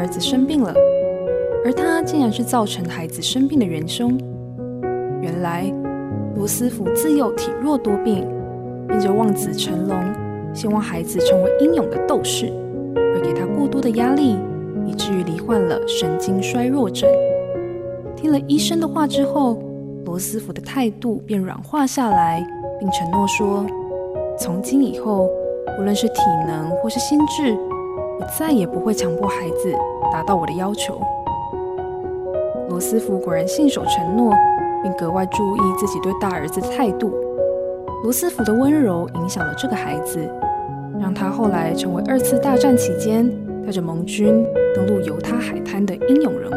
儿子生病了，而他竟然是造成孩子生病的元凶。原来，罗斯福自幼体弱多病，因着望子成龙，希望孩子成为英勇的斗士，而给他过多的压力，以至于罹患了神经衰弱症。听了医生的话之后，罗斯福的态度便软化下来，并承诺说：从今以后，无论是体能或是心智，我再也不会强迫孩子达到我的要求。罗斯福果然信守承诺。并格外注意自己对大儿子的态度。罗斯福的温柔影响了这个孩子，让他后来成为二次大战期间带着盟军登陆犹他海滩的英勇人物。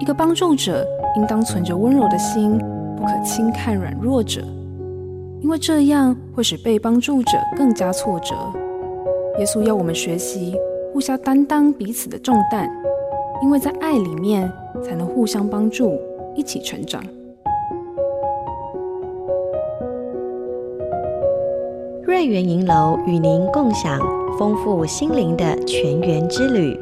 一个帮助者应当存着温柔的心，不可轻看软弱者，因为这样会使被帮助者更加挫折。耶稣要我们学习互相担当彼此的重担。因为在爱里面，才能互相帮助，一起成长。瑞源银楼与您共享丰富心灵的全员之旅。